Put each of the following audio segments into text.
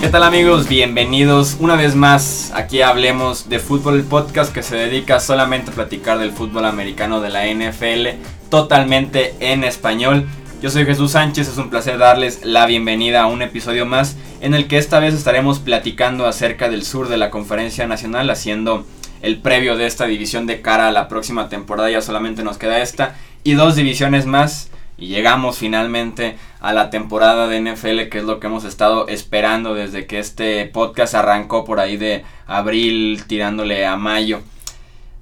¿Qué tal amigos? Bienvenidos una vez más aquí Hablemos de Fútbol, podcast que se dedica solamente a platicar del fútbol americano de la NFL, totalmente en español. Yo soy Jesús Sánchez, es un placer darles la bienvenida a un episodio más en el que esta vez estaremos platicando acerca del sur de la conferencia nacional, haciendo el previo de esta división de cara a la próxima temporada, ya solamente nos queda esta y dos divisiones más y llegamos finalmente a la temporada de NFL, que es lo que hemos estado esperando desde que este podcast arrancó por ahí de abril tirándole a mayo.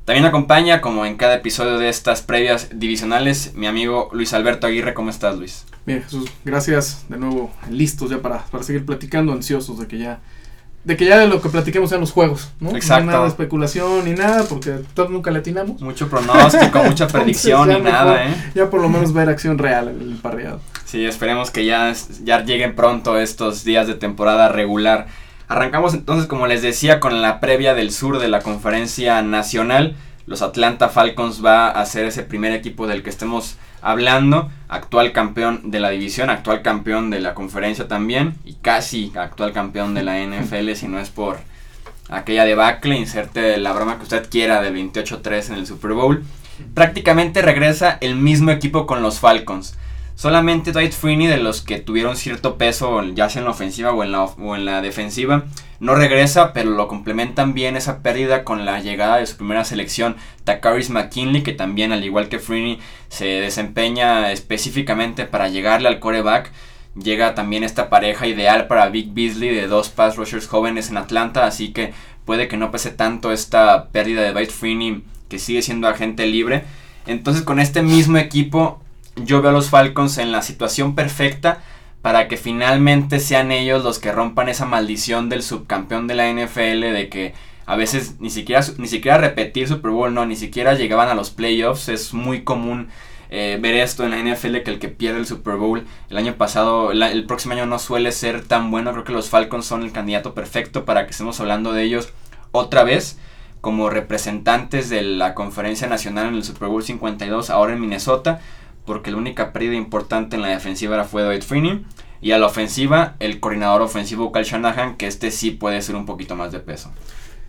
También acompaña, como en cada episodio de estas previas divisionales, mi amigo Luis Alberto Aguirre. ¿Cómo estás, Luis? Bien, Jesús, gracias de nuevo, listos ya para, para seguir platicando, ansiosos de que ya de que ya de lo que platiquemos sean los juegos, ¿no? Exacto. No nada de especulación ni nada, porque todos nunca le atinamos. Mucho pronóstico, mucha predicción y nada, ¿eh? Ya por lo menos ver acción real en el parreado. Sí, esperemos que ya, ya lleguen pronto estos días de temporada regular. Arrancamos entonces, como les decía, con la previa del sur de la conferencia nacional. Los Atlanta Falcons va a ser ese primer equipo del que estemos hablando. Actual campeón de la división, actual campeón de la conferencia también. Y casi actual campeón de la NFL, si no es por aquella debacle. Inserte la broma que usted quiera del 28-3 en el Super Bowl. Prácticamente regresa el mismo equipo con los Falcons. Solamente Dwight Freeney, de los que tuvieron cierto peso, ya sea en la ofensiva o en la, o en la defensiva, no regresa, pero lo complementan bien esa pérdida con la llegada de su primera selección, Takaris McKinley, que también, al igual que Freeney, se desempeña específicamente para llegarle al coreback. Llega también esta pareja ideal para Vic Beasley de dos pass rushers jóvenes en Atlanta, así que puede que no pese tanto esta pérdida de Dwight Freeney, que sigue siendo agente libre. Entonces, con este mismo equipo, yo veo a los Falcons en la situación perfecta para que finalmente sean ellos los que rompan esa maldición del subcampeón de la NFL de que a veces ni siquiera ni siquiera repetir Super Bowl no ni siquiera llegaban a los playoffs. Es muy común eh, ver esto en la NFL que el que pierde el Super Bowl el año pasado el, el próximo año no suele ser tan bueno. Creo que los Falcons son el candidato perfecto para que estemos hablando de ellos otra vez como representantes de la conferencia nacional en el Super Bowl 52 ahora en Minnesota porque la única pérdida importante en la defensiva era fue Dwight Freeney. Y a la ofensiva, el coordinador ofensivo Kyle Shanahan, que este sí puede ser un poquito más de peso.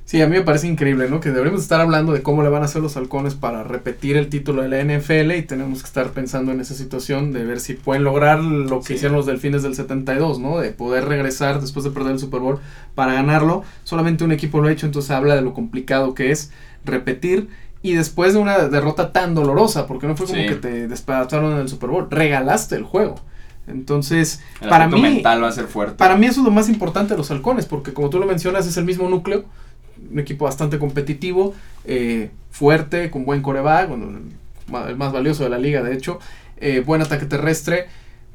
Sí, a mí me parece increíble, ¿no? Que deberíamos estar hablando de cómo le van a hacer los halcones para repetir el título de la NFL y tenemos que estar pensando en esa situación de ver si pueden lograr lo que Sí. hicieron los delfines del 72, ¿no? De poder regresar después de perder el Super Bowl para ganarlo. Solamente un equipo lo ha hecho, entonces habla de lo complicado que es repetir y después de una derrota tan dolorosa, porque no fue como Sí. que te despedazaron en el Super Bowl, regalaste el juego. Entonces, El para mí, mental va a ser fuerte. para mí eso es lo más importante de los halcones, porque como tú lo mencionas, es el mismo núcleo, un equipo bastante competitivo, eh, fuerte, con buen coreback, el más valioso de la liga, de hecho, eh, buen ataque terrestre,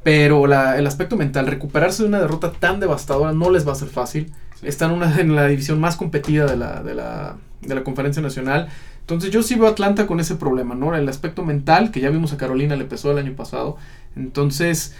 pero la- el aspecto mental, recuperarse de una derrota tan devastadora no les va a ser fácil. Sí. Están una, en la división más competida de la, de, la, de la conferencia nacional. Entonces yo sí veo a Atlanta con ese problema, ¿no? El aspecto mental, que ya vimos a Carolina, le pesó el año pasado. Entonces,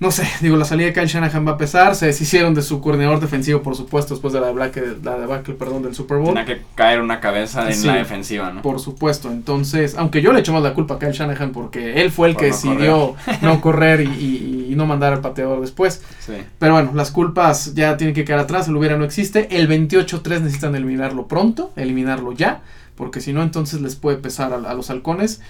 no sé, digo, la salida de Kyle Shanahan va a pesar. Se deshicieron de su coordinador defensivo, por supuesto, después de la debacle, la debacle perdón, del Super Bowl. Tiene que caer una cabeza en la defensiva, ¿no? Por supuesto, entonces, aunque yo le echo más la culpa a Kyle Shanahan porque él fue el Por que no decidió no correr y, y- y no mandar al pateador después. Sí. Pero bueno, las culpas ya tienen que quedar atrás, el hubiera no existe. El 28-3 necesitan eliminarlo pronto, eliminarlo ya, porque si no, entonces les puede pesar a, los halcones,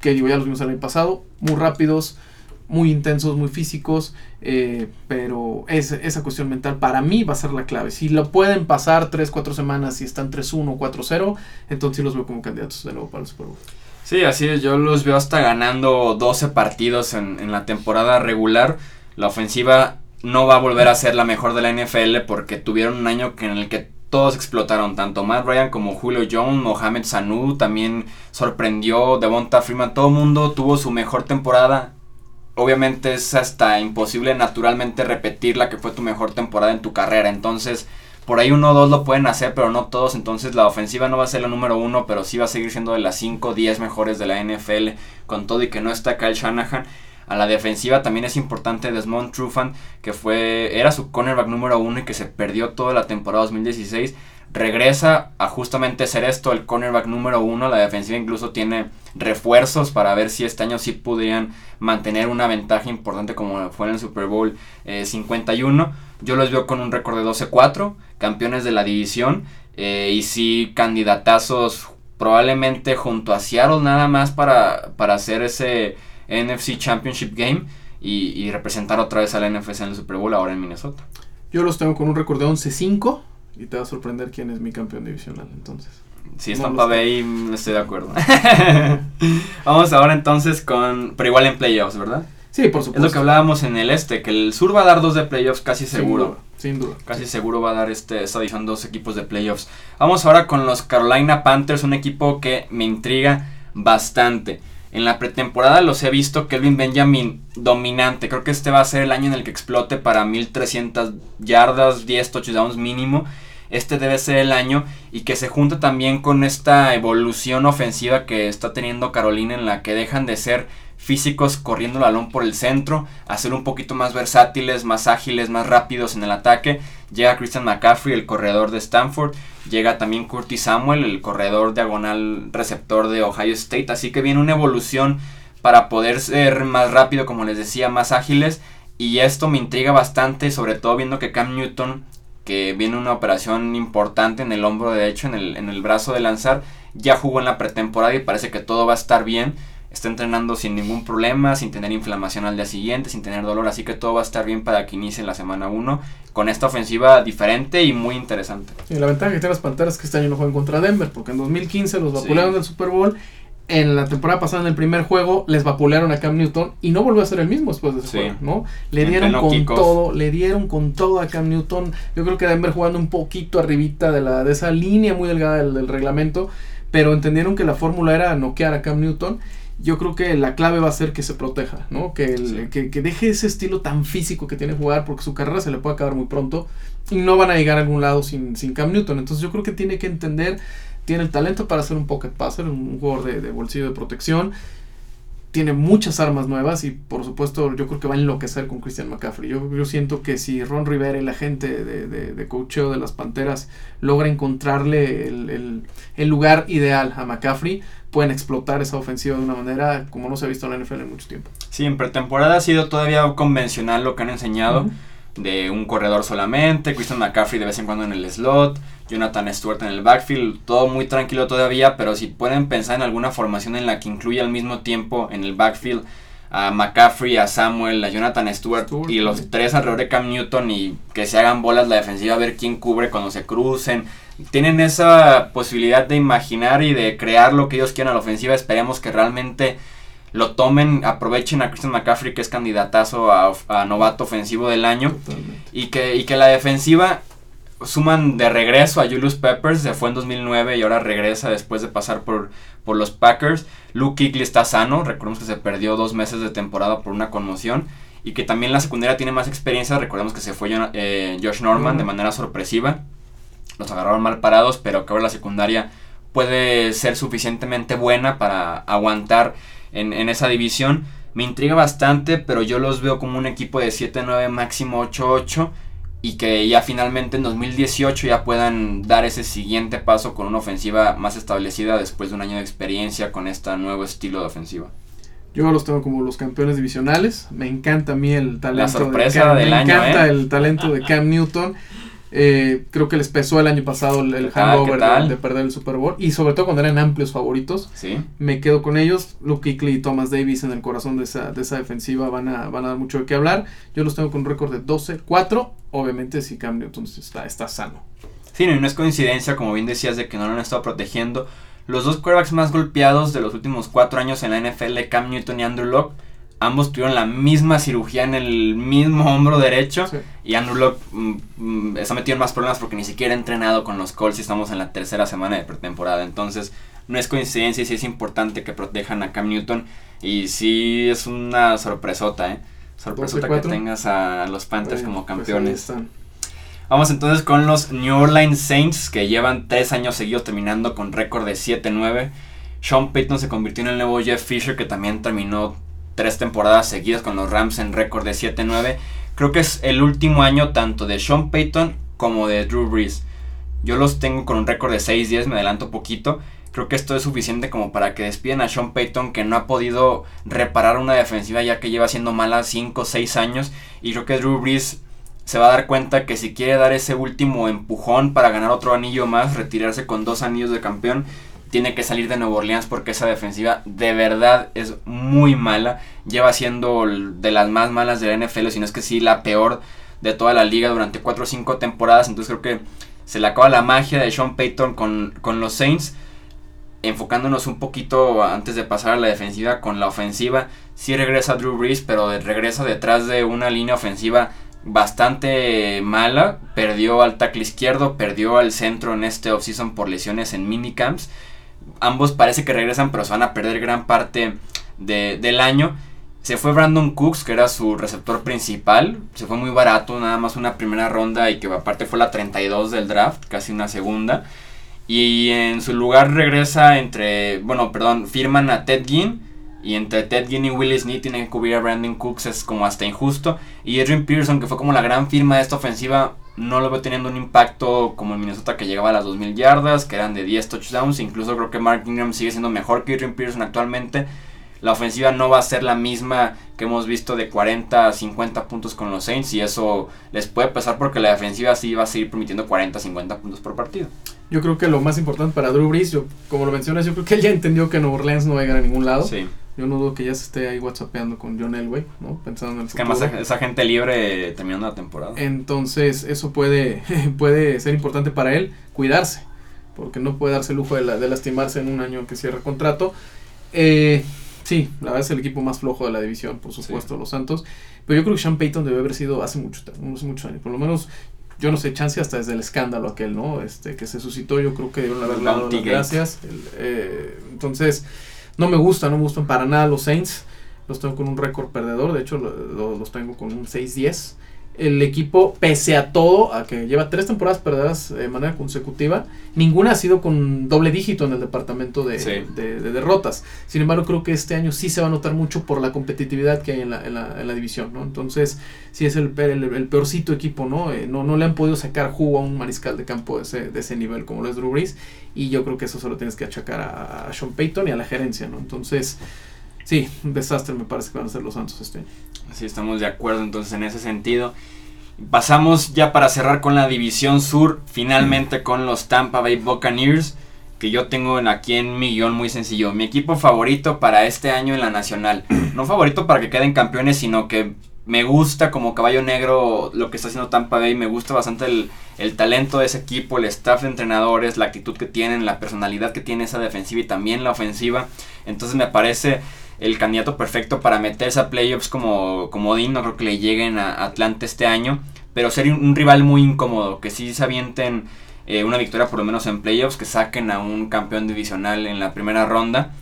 que digo, ya los vimos el año pasado, muy rápidos, muy intensos, muy físicos, eh, pero es, esa cuestión mental para mí va a ser la clave. Si lo pueden pasar 3, 4 semanas y están 3-1, 4-0, entonces sí los veo como candidatos de nuevo para el Super Bowl. Sí, así es. Yo los veo hasta ganando 12 partidos en, en la temporada regular. La ofensiva no va a volver a ser la mejor de la NFL porque tuvieron un año en el que todos explotaron. Tanto Matt Ryan como Julio Jones, Mohamed Sanu también sorprendió. Devonta Freeman, todo el mundo tuvo su mejor temporada. Obviamente es hasta imposible naturalmente repetir la que fue tu mejor temporada en tu carrera. Entonces, por ahí uno o dos lo pueden hacer, pero no todos. Entonces la ofensiva no va a ser la número uno, pero sí va a seguir siendo de las 5 o 10 mejores de la NFL. Con todo y que no está Kyle Shanahan. A la defensiva también es importante Desmond Trufant, que fue era su cornerback número uno y que se perdió toda la temporada 2016. regresa a justamente ser esto, el cornerback número uno. La defensiva incluso tiene refuerzos para ver si este año sí podrían mantener una ventaja importante como fue en el Super Bowl 51. Eh, Yo los veo con un récord de 12-4, campeones de la división eh, y sí candidatazos probablemente junto a Seattle nada más para, para hacer ese NFC Championship Game y, y representar otra vez al NFC en el Super Bowl ahora en Minnesota. Yo los tengo con un récord de 11-5 y te va a sorprender quién es mi campeón divisional entonces. Si es Tampa Bay, estoy de acuerdo. Vamos ahora entonces con. Pero igual en playoffs, ¿verdad? Sí, por supuesto. Es lo que hablábamos en el este, que el sur va a dar dos de playoffs casi seguro. Sin duda. Casi seguro va a dar este, esta división dos equipos de playoffs. Vamos ahora con los Carolina Panthers, un equipo que me intriga bastante. En la pretemporada los he visto Kelvin Benjamin dominante. Creo que este va a ser el año en el que explote para 1300 yardas, 10 touchdowns mínimo este debe ser el año y que se junta también con esta evolución ofensiva que está teniendo Carolina en la que dejan de ser físicos corriendo el balón por el centro, a ser un poquito más versátiles, más ágiles, más rápidos en el ataque. Llega Christian McCaffrey, el corredor de Stanford, llega también Curtis Samuel, el corredor diagonal receptor de Ohio State, así que viene una evolución para poder ser más rápido, como les decía, más ágiles. Y esto me intriga bastante, sobre todo viendo que Cam Newton que viene una operación importante en el hombro derecho, en el, en el brazo de lanzar. Ya jugó en la pretemporada y parece que todo va a estar bien. Está entrenando sin ningún problema, sin tener inflamación al día siguiente, sin tener dolor, así que todo va a estar bien para que inicie la semana 1 con esta ofensiva diferente y muy interesante. Y la ventaja que tiene las Panteras es que este año no juegan contra Denver, porque en 2015 los vapulearon del Super Bowl en la temporada pasada en el primer juego les vapulearon a Cam Newton y no volvió a ser el mismo después de ese juego, ¿no? Le dieron con todo, le dieron con todo a Cam Newton. Yo creo que Denver jugando un poquito arribita de la de esa línea muy delgada del, reglamento, pero entendieron que la fórmula era noquear a Cam Newton. Yo creo que la clave va a ser que se proteja, ¿no? Que, que, que, deje ese estilo tan físico que tiene jugar porque su carrera se le puede acabar muy pronto y no van a llegar a algún lado sin, sin Cam Newton. Entonces yo creo que tiene que entender tiene el talento para ser un pocket passer, un jugador de, bolsillo de protección. Tiene muchas armas nuevas y por supuesto yo creo que va a enloquecer con Christian McCaffrey. Yo, yo siento que si Ron Rivera y la gente de, de, de coacheo de las Panteras logra encontrarle el, el, lugar ideal a McCaffrey, pueden explotar esa ofensiva de una manera como no se ha visto en la NFL en mucho tiempo. Sí, en pretemporada ha sido todavía convencional lo que han enseñado de un corredor solamente, Christian McCaffrey de vez en cuando en el slot, Jonathan Stewart en el backfield, todo muy tranquilo todavía, pero si pueden pensar en alguna formación en la que incluya al mismo tiempo en el backfield a McCaffrey, a Samuel, a Jonathan Stewart, y los tres alrededor de Cam Newton y que se hagan bolas la defensiva a ver quién cubre cuando se crucen. Tienen esa posibilidad de imaginar y de crear lo que ellos quieran a la ofensiva. Esperemos que realmente lo tomen, aprovechen a Christian McCaffrey que es candidatazo a, novato ofensivo del año. Y que, y que la defensiva suman de regreso a Julius Peppers, se fue en 2009 y ahora regresa después de pasar por, por los Packers. Luke Kuechly está sano, recordemos que se perdió dos meses de temporada por una conmoción. Y que también la secundaria tiene más experiencia, recordemos que se fue eh, Josh Norman de manera sorpresiva, los agarraron mal parados, pero que ahora la secundaria puede ser suficientemente buena para aguantar en, en esa división. Me intriga bastante, pero yo los veo como un equipo de 7-9, máximo 8-8 y que ya finalmente en 2018 ya puedan dar ese siguiente paso con una ofensiva más establecida después de un año de experiencia con este nuevo estilo de ofensiva. Yo los tengo como los campeones divisionales. Me encanta a mí el talento La sorpresa de del me año. encanta ¿eh? el talento de Cam Newton. Eh, creo que les pesó el año pasado el, el hangover de, de, perder el Super Bowl. Y sobre todo cuando eran amplios favoritos. Sí. Me quedo con ellos. Luke Kuechly y Thomas Davis en el corazón de esa, de esa defensiva van a, van a dar mucho de qué hablar. Yo los tengo con un récord de 12-4. Obviamente si Cam Newton está, está sano. Sí, no, no es coincidencia, como bien decías, de que no lo han estado protegiendo. Los dos quarterbacks más golpeados de los últimos cuatro años en la NFL, Cam Newton y Andrew Locke, ambos tuvieron la misma cirugía en el mismo hombro derecho. Sí. Y Andrew Locke mm, está metido en más problemas porque ni siquiera ha entrenado con los Colts y estamos en la tercera semana de pretemporada. Entonces, no es coincidencia y sí es importante que protejan a Cam Newton. Y sí es una sorpresota, ¿eh? Sorpresota que tengas a los Panthers como pues campeones. Vamos entonces con los New Orleans Saints que llevan tres años seguidos terminando con récord de 7-9. Sean Payton se convirtió en el nuevo Jeff Fisher que también terminó tres temporadas seguidas con los Rams en récord de 7-9. Creo que es el último año tanto de Sean Payton como de Drew Brees. Yo los tengo con un récord de 6-10, me adelanto poquito. Creo que esto es suficiente como para que despidan a Sean Payton, que no ha podido reparar una defensiva ya que lleva siendo mala 5 o 6 años. Y creo que Drew Brees se va a dar cuenta que si quiere dar ese último empujón para ganar otro anillo más, retirarse con dos anillos de campeón, tiene que salir de Nueva Orleans porque esa defensiva de verdad es muy mala. Lleva siendo de las más malas de la NFL, si no es que sí la peor de toda la liga durante 4 o 5 temporadas. Entonces creo que se le acaba la magia de Sean Payton con, con los Saints enfocándonos un poquito antes de pasar a la defensiva con la ofensiva, sí regresa Drew Brees, pero regresa detrás de una línea ofensiva bastante mala. Perdió al tackle izquierdo, perdió al centro en este offseason por lesiones en minicamps. Ambos parece que regresan, pero se van a perder gran parte del año. Se fue Brandon Cooks, que era su receptor principal. Se fue muy barato, nada más una primera ronda y que aparte fue la 32 del draft, casi una segunda. Y en su lugar regresa entre, bueno, perdón, firman a Ted Ginn. Y entre Ted Ginn y Willis Snead tienen que cubrir a Brandon Cooks, es como hasta injusto. Y Adrian Pearson, que fue como la gran firma de esta ofensiva, no lo veo teniendo un impacto como en Minnesota que llegaba a las 2000 yardas, que eran de 10 touchdowns. Incluso creo que Mark Ingram sigue siendo mejor que Adrian Pearson actualmente. La ofensiva no va a ser la misma que hemos visto de 40 a 50 puntos con los Saints y eso les puede pesar porque la defensiva sí va a seguir permitiendo 40 a 50 puntos por partido. Yo creo que lo más importante para Drew Brees, yo, como lo mencionas, yo creo que él ya entendió que Nueva Orleans no va a llegar a ningún lado. Sí. Yo no dudo que ya se esté ahí whatsappeando con John Elway, ¿no? Pensando en el es que además esa gente libre terminando la temporada. Entonces, eso puede, puede ser importante para él, cuidarse, porque no puede darse el lujo de, de lastimarse en un año que cierre contrato. Eh, sí, la verdad es el equipo más flojo de la división, por supuesto, los Santos. Pero yo creo que Sean Payton debe haber sido hace mucho, muchos años. Por lo menos yo no sé, chance hasta desde el escándalo aquel, ¿no? Este, que se suscitó, yo creo que debieron haber dado las gracias. Eh, entonces, no me gusta, no me gustan para nada los Saints. Los tengo con un récord perdedor, de hecho los tengo con un 6-10 el equipo, pese a todo, a que lleva tres temporadas perdidas de manera consecutiva, ninguna ha sido con doble dígito en el departamento de, derrotas. Sin embargo, creo que este año sí se va a notar mucho por la competitividad que hay en la, en la, en la división, ¿no? Entonces, sí es el, el, peorcito equipo, ¿no? Eh, ¿no? No le han podido sacar jugo a un mariscal de campo de ese, de ese nivel como lo es Drew Brees, y yo creo que eso solo tienes que achacar a, a Sean Payton y a la gerencia, ¿no? Entonces... Sí, un desastre me parece que van a ser los Santos este año. Sí, estamos de acuerdo entonces en ese sentido. Pasamos ya para cerrar con la división sur, finalmente con los Tampa Bay Buccaneers, que yo tengo aquí en mi guion muy sencillo. Mi equipo favorito para este año en la nacional. No favorito para que queden campeones, sino que me gusta como caballo negro lo que está haciendo Tampa Bay. Me gusta bastante el, el talento de ese equipo, el staff de entrenadores, la actitud que tienen, la personalidad que tiene esa defensiva y también la ofensiva. Entonces me parece el candidato perfecto para meterse a playoffs como, como Dean. No creo que le lleguen a Atlanta este año. Pero sería un, rival muy incómodo. Que si se avienten eh, una victoria por lo menos en playoffs. Que saquen a un campeón divisional en la primera ronda.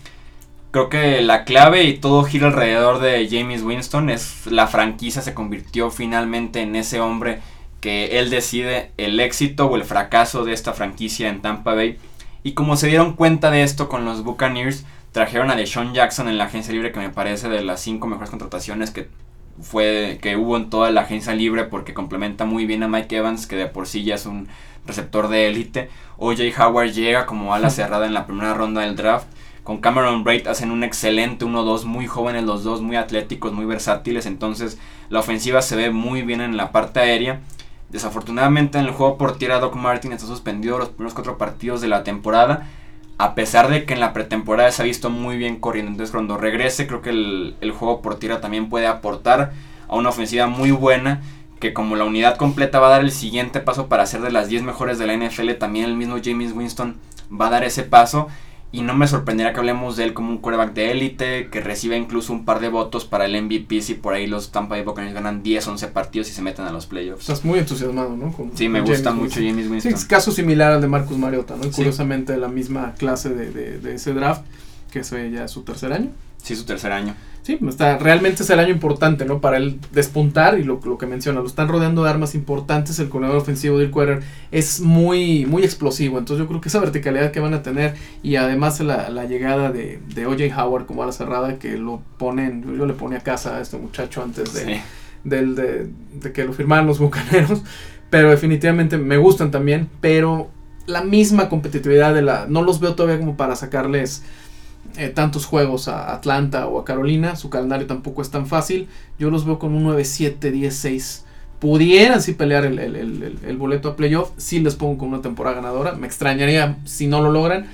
Creo que la clave y todo gira alrededor de James Winston. Es la franquicia se convirtió finalmente en ese hombre que él decide el éxito o el fracaso de esta franquicia en Tampa Bay. Y como se dieron cuenta de esto con los Buccaneers, Trajeron a Deshaun Jackson en la agencia libre, que me parece de las cinco mejores contrataciones que fue que hubo en toda la agencia libre porque complementa muy bien a Mike Evans, que de por sí ya es un receptor de élite. OJ Howard llega como ala cerrada en la primera ronda del draft. Con Cameron Braid hacen un excelente 1-2, muy jóvenes los dos, muy atléticos, muy versátiles. Entonces la ofensiva se ve muy bien en la parte aérea. Desafortunadamente en el juego por tierra Doc Martin está suspendido los primeros cuatro partidos de la temporada a pesar de que en la pretemporada se ha visto muy bien corriendo. Entonces cuando regrese creo que el, juego por tierra también puede aportar a una ofensiva muy buena que como la unidad completa va a dar el siguiente paso para ser de las 10 mejores de la NFL, también el mismo James Winston va a dar ese paso y no me sorprendería que hablemos de él como un quarterback de élite, que reciba incluso un par de votos para el MVP si por ahí los Tampa Bay Buccaneers ganan 10, 11 partidos y se meten a los playoffs. Estás muy entusiasmado, ¿no? sí, me gusta mucho James Winston. Sí, es caso similar al de Marcus Mariota, ¿no? curiosamente la misma clase de, de, ese draft, que es ya su tercer año. Sí, su tercer año. Sí, está, realmente es el año importante, ¿no? Para él despuntar y lo, lo que menciona, lo están rodeando de armas importantes. El corredor ofensivo de Querer es muy, muy explosivo. Entonces yo creo que esa verticalidad que van a tener y además la, la llegada de, de OJ Howard como a la cerrada que lo ponen, yo le ponía a casa a este muchacho antes de, del, de, de que lo firmaran los bucaneros. Pero definitivamente me gustan también, pero la misma competitividad de la... No los veo todavía como para sacarles eh, tantos juegos a Atlanta o a Carolina. Su calendario tampoco es tan fácil. Yo los veo con un 9-7, 10-6. Pudieran sí pelear el, el, el, boleto a playoff. Sí les pongo con una temporada ganadora. Me extrañaría si no lo logran.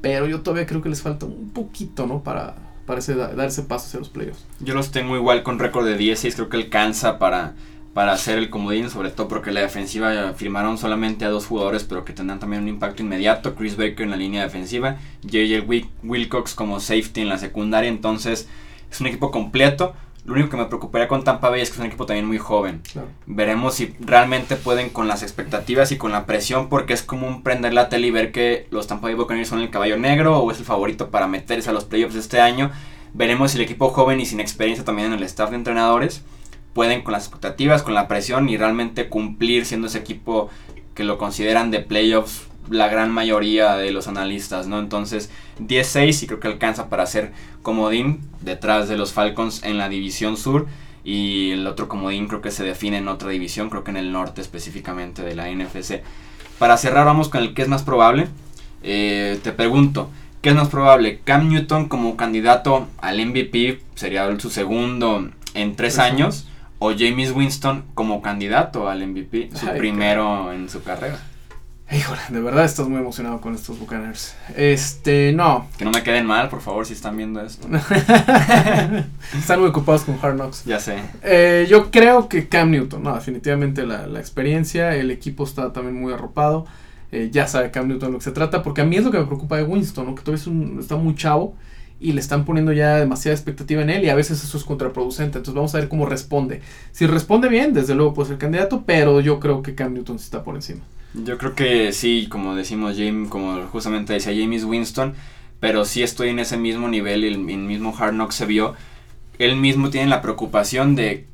Pero yo todavía creo que les falta un poquito, ¿no? Para, para ese, dar ese paso hacia los playoffs. Yo los tengo igual con récord de 10-6. Creo que alcanza para para hacer el comodín, sobre todo porque la defensiva firmaron solamente a dos jugadores, pero que tendrán también un impacto inmediato. Chris Baker en la línea defensiva, JJ Wilcox como safety en la secundaria, entonces es un equipo completo. Lo único que me preocuparía con Tampa Bay es que es un equipo también muy joven. Veremos si realmente pueden con las expectativas y con la presión, porque es común prender la tele y ver que los Tampa Bay Buccaneers son el caballo negro o es el favorito para meterse a los playoffs este año. Veremos si el equipo joven y sin experiencia también en el staff de entrenadores pueden con las expectativas, con la presión y realmente cumplir siendo ese equipo que lo consideran de playoffs la gran mayoría de los analistas, ¿no? Entonces, 10-6 y creo que alcanza para ser comodín detrás de los Falcons en la división sur y el otro comodín creo que se define en otra división, creo que en el norte específicamente de la NFC. Para cerrar vamos con el que es más probable. Eh, te pregunto, ¿qué es más probable? Cam Newton como candidato al MVP sería su segundo en tres años o James Winston como candidato al MVP, su primero en su carrera. Híjole, de verdad estás muy emocionado con estos Buccaneers. Este, no. Que no me queden mal, por favor, si están viendo esto. están muy ocupados con Hard Knocks. Ya sé. Eh, yo creo que Cam Newton, no, definitivamente la, experiencia, el equipo está también muy arropado. Eh, ya sabe Cam Newton lo que se trata, porque a mí es lo que me preocupa de Winston, ¿no? que todavía está muy chavo y le están poniendo ya demasiada expectativa en él y a veces eso es contraproducente. Entonces vamos a ver cómo responde. Si responde bien, desde luego puede ser candidato, pero yo creo que Cam Newton está por encima. Yo creo que sí, como decimos James, como justamente decía James Winston, pero sí estoy en ese mismo nivel, el, el mismo Hard Knock se vio. Él mismo tiene la preocupación de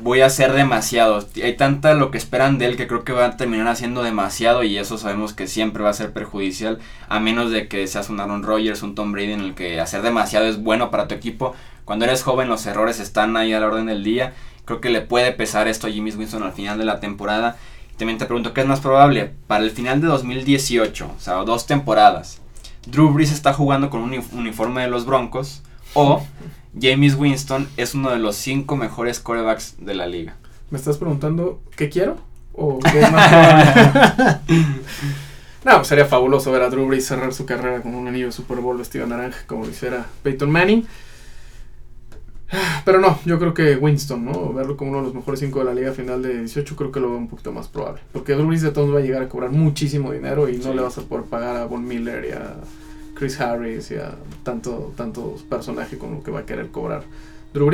voy a hacer demasiado. Hay tanta lo que esperan de él que creo que va a terminar haciendo demasiado y eso sabemos que siempre va a ser perjudicial a menos de que seas un Aaron Rodgers, un Tom Brady en el que hacer demasiado es bueno para tu equipo. Cuando eres joven los errores están ahí a la orden del día. Creo que le puede pesar esto a Jimmy Winston al final de la temporada. También te pregunto, ¿qué es más probable? Para el final de 2018, o sea, dos temporadas, Drew Brees está jugando con un uniforme de los Broncos o James Winston es uno de los cinco mejores corebacks de la liga. ¿Me estás preguntando qué quiero? ¿O qué es más No, pues sería fabuloso ver a Drew Brees cerrar su carrera con un anillo de Super Bowl vestido naranja, como hiciera Peyton Manning. Pero no, yo creo que Winston, ¿no? Verlo como uno de los mejores cinco de la liga final de 18, creo que lo veo un poquito más probable. Porque Drew Brees de todos va a llegar a cobrar muchísimo dinero y no le vas a poder pagar a Von Miller y a Chris Harris y a tanto, tantos personajes con lo que va a querer cobrar Drew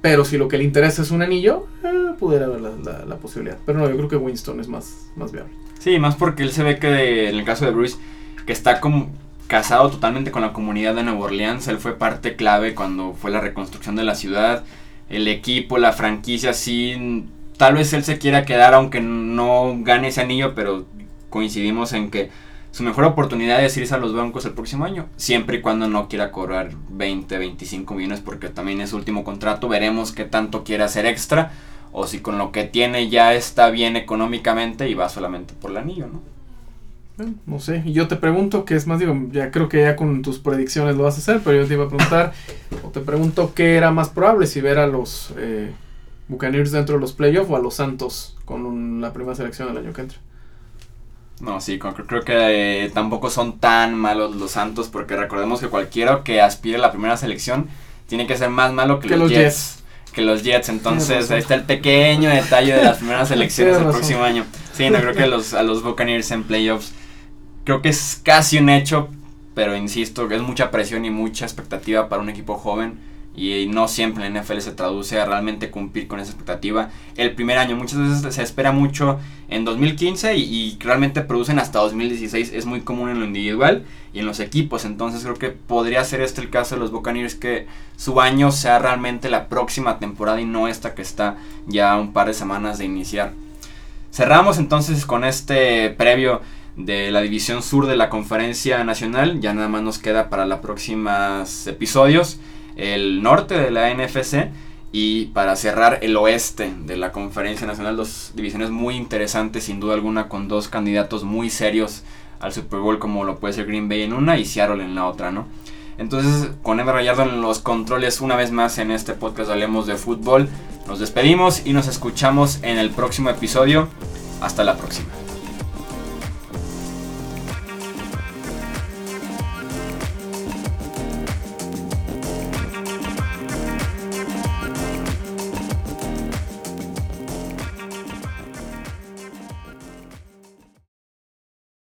Pero si lo que le interesa es un anillo, eh, pudiera haber la, posibilidad. Pero no, yo creo que Winston es más, más viable. Sí, más porque él se ve que en el caso de Bruce, que está como casado totalmente con la comunidad de Nueva Orleans. Él fue parte clave cuando fue la reconstrucción de la ciudad. El equipo, la franquicia, sí. Tal vez él se quiera quedar aunque no gane ese anillo, pero coincidimos en que su mejor oportunidad es irse a los bancos el próximo año, siempre y cuando no quiera cobrar 20, 25 millones, porque también es último contrato. Veremos qué tanto quiere hacer extra, o si con lo que tiene ya está bien económicamente y va solamente por el anillo, ¿no? Eh, no sé, yo te pregunto, que es más, digo, ya creo que ya con tus predicciones lo vas a hacer, pero yo te iba a preguntar, o te pregunto qué era más probable, si ver a los eh, Buccaneers dentro de los playoffs o a los Santos con la primera selección del año que entra. No, sí, creo que eh, tampoco son tan malos los Santos, porque recordemos que cualquiera que aspire a la primera selección tiene que ser más malo que, los, Jets, Que los Jets, entonces ahí está el pequeño detalle de las primeras selecciones del próximo año. Sí, no creo que los, a los Buccaneers en playoffs, creo que es casi un hecho, pero insisto, es mucha presión y mucha expectativa para un equipo joven y no siempre en NFL se traduce a realmente cumplir con esa expectativa el primer año. Muchas veces se espera mucho en 2015 y, realmente producen hasta 2016. Es muy común en lo individual y en los equipos. Entonces creo que podría ser este el caso de los Buccaneers que su año sea realmente la próxima temporada y no esta que está ya un par de semanas de iniciar. Cerramos entonces con este previo de la división sur de la conferencia nacional. Ya nada más nos queda para los próximos episodios el norte de la NFC. Y para cerrar el oeste de la conferencia nacional, dos divisiones muy interesantes, sin duda alguna, con dos candidatos muy serios al Super Bowl, como lo puede ser Green Bay en una y Seattle en la otra, ¿no? Entonces, con Ever Rayardo en los controles, una vez más en este podcast hablemos de fútbol. Nos despedimos y nos escuchamos en el próximo episodio. Hasta la próxima.